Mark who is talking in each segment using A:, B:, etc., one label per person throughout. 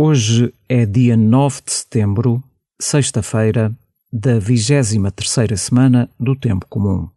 A: Hoje é dia 9 de setembro, sexta-feira, da 23 terceira semana do Tempo Comum.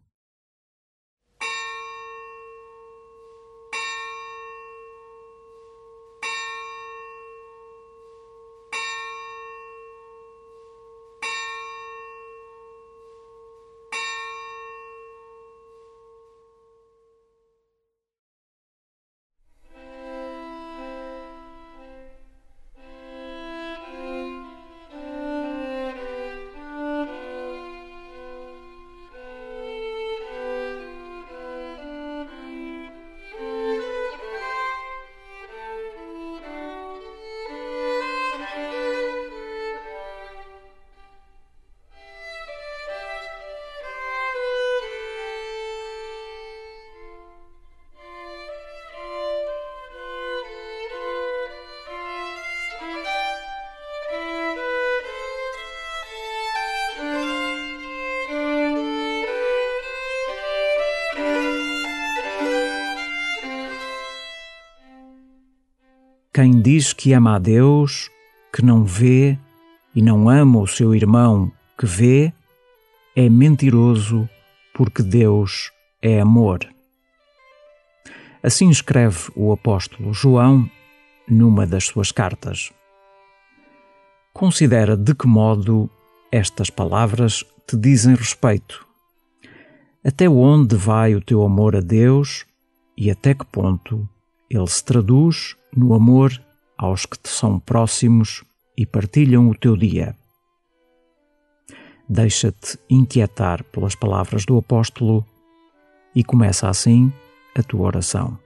A: Quem diz que ama a Deus, que não vê e não ama o seu irmão que vê, é mentiroso, porque Deus é amor. Assim escreve o apóstolo João numa das suas cartas. Considera de que modo estas palavras te dizem respeito. Até onde vai o teu amor a Deus e até que ponto ele se traduz no amor aos que te são próximos e partilham o teu dia. Deixa-te inquietar pelas palavras do apóstolo e começa assim a tua oração.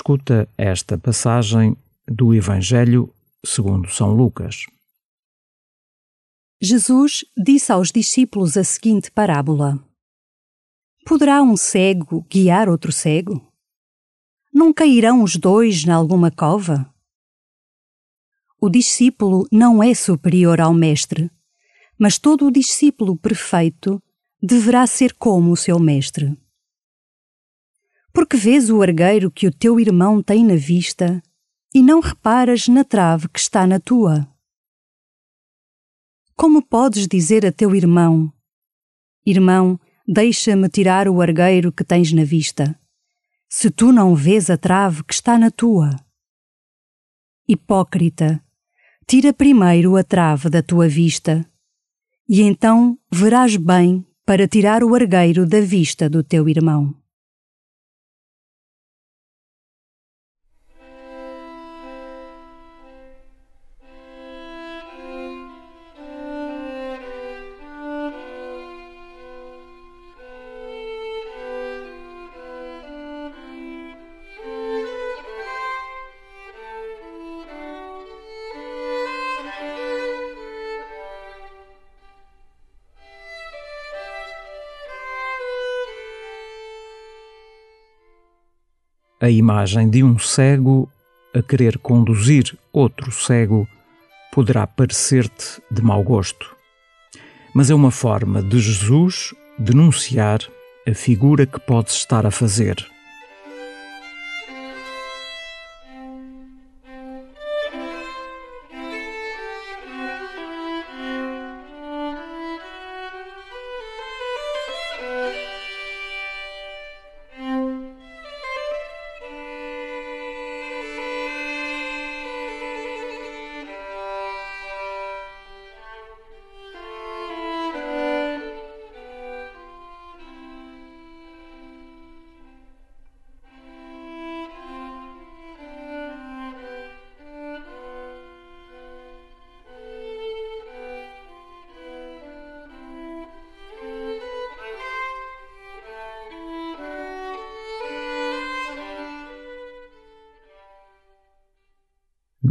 A: Escuta esta passagem do Evangelho segundo São Lucas.
B: Jesus disse aos discípulos a seguinte parábola: Poderá um cego guiar outro cego? Não cairão os dois na alguma cova? O discípulo não é superior ao mestre, mas todo o discípulo perfeito deverá ser como o seu mestre. Porque vês o argueiro que o teu irmão tem na vista e não reparas na trave que está na tua? Como podes dizer a teu irmão: Irmão, deixa-me tirar o argueiro que tens na vista, se tu não vês a trave que está na tua? Hipócrita, tira primeiro a trave da tua vista, e então verás bem para tirar o argueiro da vista do teu irmão.
A: A imagem de um cego a querer conduzir outro cego poderá parecer-te de mau gosto, mas é uma forma de Jesus denunciar a figura que podes estar a fazer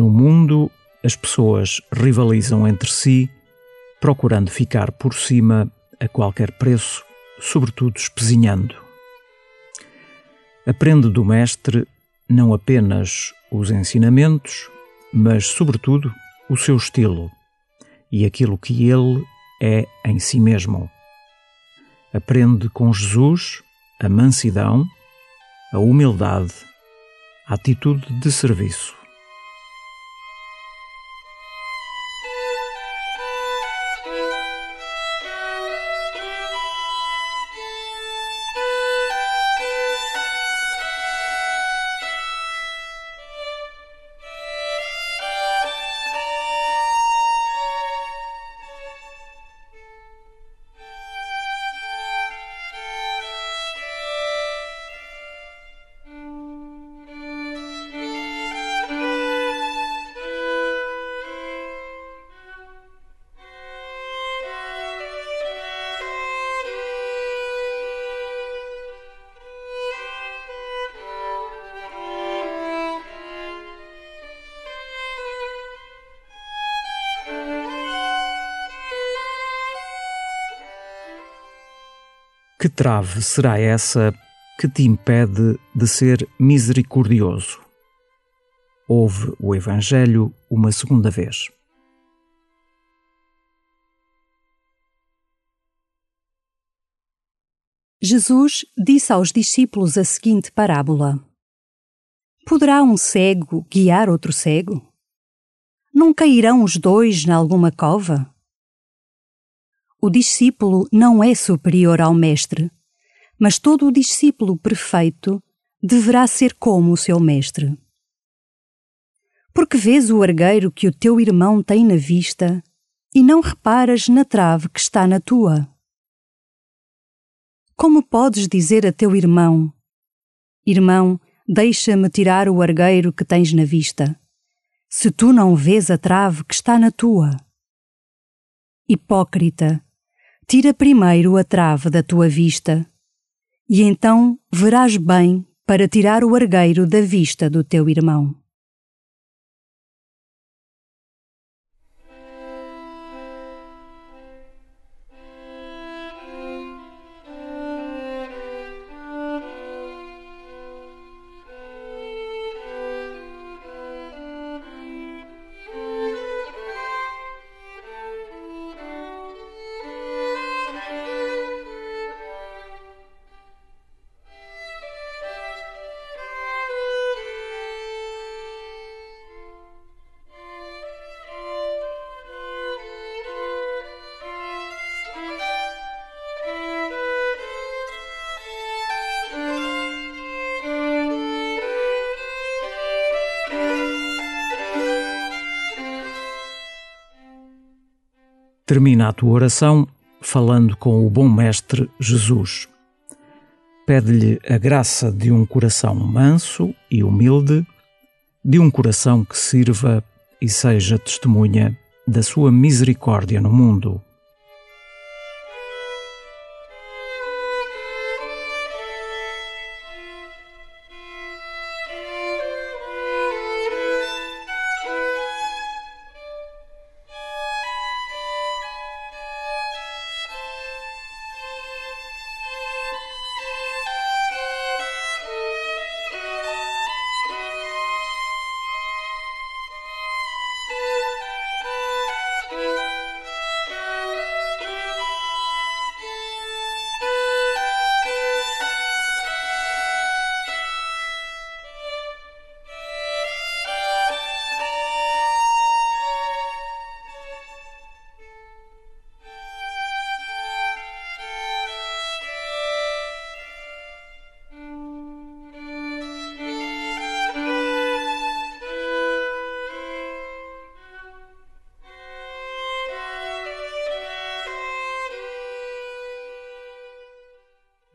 A: No mundo, as pessoas rivalizam entre si, procurando ficar por cima a qualquer preço, sobretudo espezinhando. Aprende do Mestre não apenas os ensinamentos, mas, sobretudo, o seu estilo e aquilo que ele é em si mesmo. Aprende com Jesus a mansidão, a humildade, a atitude de serviço. Que trave será essa que te impede de ser misericordioso? Ouve o Evangelho uma segunda vez.
B: Jesus disse aos discípulos a seguinte parábola: Poderá um cego guiar outro cego? Não cairão os dois na alguma cova? O discípulo não é superior ao mestre, mas todo o discípulo perfeito deverá ser como o seu mestre. Porque vês o argueiro que o teu irmão tem na vista e não reparas na trave que está na tua? Como podes dizer a teu irmão: Irmão, deixa-me tirar o argueiro que tens na vista, se tu não vês a trave que está na tua? Hipócrita, tira primeiro a trave da tua vista, e então verás bem para tirar o argueiro da vista do teu irmão.
A: Termina a tua oração falando com o bom Mestre Jesus. Pede-lhe a graça de um coração manso e humilde, de um coração que sirva e seja testemunha da sua misericórdia no mundo.